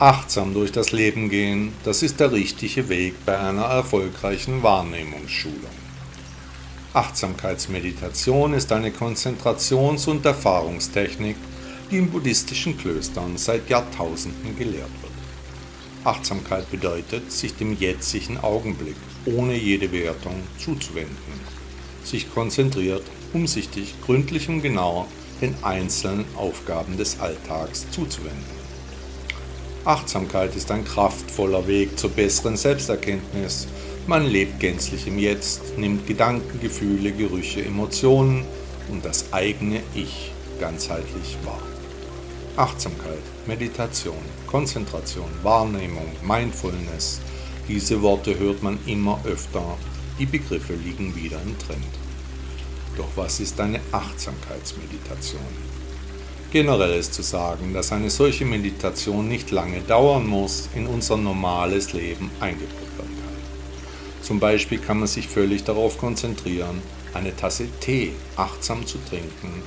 achtsam durch das Leben gehen, das ist der richtige Weg bei einer erfolgreichen Wahrnehmungsschulung. Achtsamkeitsmeditation ist eine Konzentrations- und Erfahrungstechnik, die in buddhistischen Klöstern seit Jahrtausenden gelehrt wird. Achtsamkeit bedeutet, sich dem jetzigen Augenblick ohne jede Wertung zuzuwenden, sich konzentriert, umsichtig, gründlich und genau den einzelnen Aufgaben des Alltags zuzuwenden. Achtsamkeit ist ein kraftvoller Weg zur besseren Selbsterkenntnis. Man lebt gänzlich im Jetzt, nimmt Gedanken, Gefühle, Gerüche, Emotionen und das eigene Ich ganzheitlich wahr. Achtsamkeit, Meditation, Konzentration, Wahrnehmung, Mindfulness, diese Worte hört man immer öfter, die Begriffe liegen wieder im Trend. Doch was ist eine Achtsamkeitsmeditation? Generell ist zu sagen, dass eine solche Meditation nicht lange dauern muss, in unser normales Leben eingebaut werden kann. Zum Beispiel kann man sich völlig darauf konzentrieren, eine Tasse Tee achtsam zu trinken,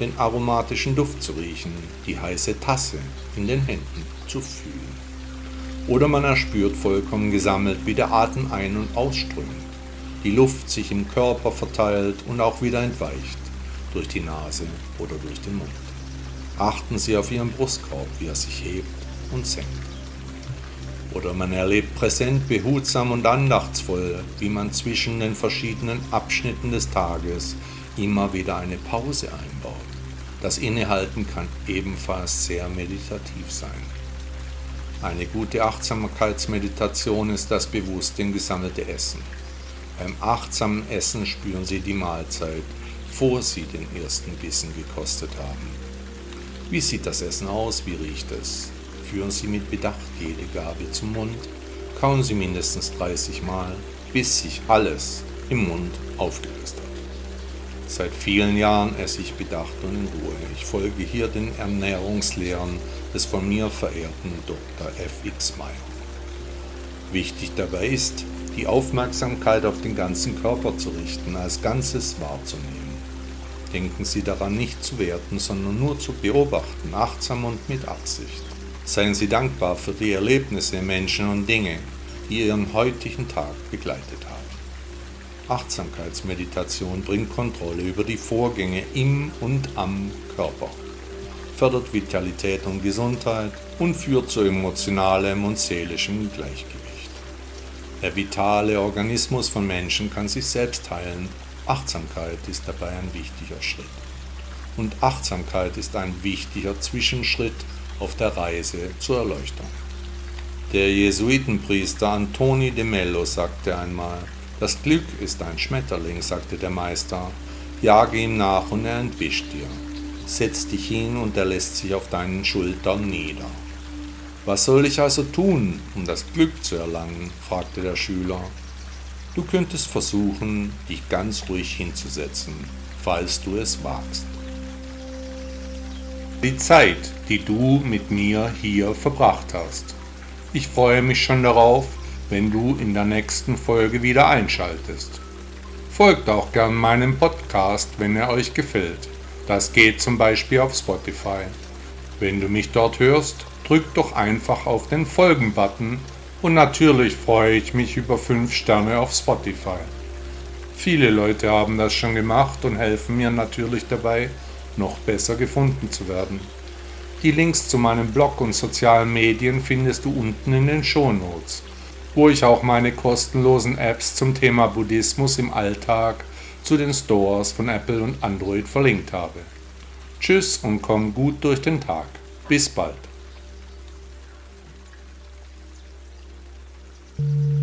den aromatischen Duft zu riechen, die heiße Tasse in den Händen zu fühlen. Oder man erspürt vollkommen gesammelt, wie der Atem ein- und ausströmt die Luft sich im Körper verteilt und auch wieder entweicht, durch die Nase oder durch den Mund. Achten Sie auf Ihren Brustkorb, wie er sich hebt und senkt. Oder man erlebt präsent, behutsam und andachtsvoll, wie man zwischen den verschiedenen Abschnitten des Tages immer wieder eine Pause einbaut. Das Innehalten kann ebenfalls sehr meditativ sein. Eine gute Achtsamkeitsmeditation ist das bewusste und gesammelte Essen. Beim achtsamen Essen spüren Sie die Mahlzeit, vor Sie den ersten Bissen gekostet haben. Wie sieht das Essen aus? Wie riecht es? Führen Sie mit Bedacht jede Gabel zum Mund, kauen Sie mindestens 30 Mal, bis sich alles im Mund aufgelöst hat. Seit vielen Jahren esse ich bedacht und in Ruhe. Ich folge hier den Ernährungslehren des von mir verehrten Dr. F. X. Meyer. Wichtig dabei ist, die Aufmerksamkeit auf den ganzen Körper zu richten, als Ganzes wahrzunehmen. Denken Sie daran, nicht zu werten, sondern nur zu beobachten, achtsam und mit Absicht. Seien Sie dankbar für die Erlebnisse, Menschen und Dinge, die Ihren heutigen Tag begleitet haben. Achtsamkeitsmeditation bringt Kontrolle über die Vorgänge im und am Körper, fördert Vitalität und Gesundheit und führt zu emotionalem und seelischem Gleichgewicht. Der vitale Organismus von Menschen kann sich selbst heilen. Achtsamkeit ist dabei ein wichtiger Schritt. Und Achtsamkeit ist ein wichtiger Zwischenschritt auf der Reise zur Erleuchtung. Der Jesuitenpriester Antoni de Mello sagte einmal, das Glück ist ein Schmetterling, sagte der Meister, jage ihm nach und er entwischt dir. Setz dich hin und er lässt sich auf deinen Schultern nieder. Was soll ich also tun, um das Glück zu erlangen? fragte der Schüler. Du könntest versuchen, dich ganz ruhig hinzusetzen, falls du es wagst. Die Zeit, die du mit mir hier verbracht hast. Ich freue mich schon darauf, wenn du in der nächsten Folge wieder einschaltest. Folgt auch gern meinem Podcast, wenn er euch gefällt. Das geht zum Beispiel auf Spotify. Wenn du mich dort hörst, drück doch einfach auf den Folgen-Button und natürlich freue ich mich über 5 Sterne auf Spotify. Viele Leute haben das schon gemacht und helfen mir natürlich dabei, noch besser gefunden zu werden. Die Links zu meinem Blog und sozialen Medien findest du unten in den Shownotes, wo ich auch meine kostenlosen Apps zum Thema Buddhismus im Alltag zu den Stores von Apple und Android verlinkt habe. Tschüss und komm gut durch den Tag. Bis bald. Mm-hmm.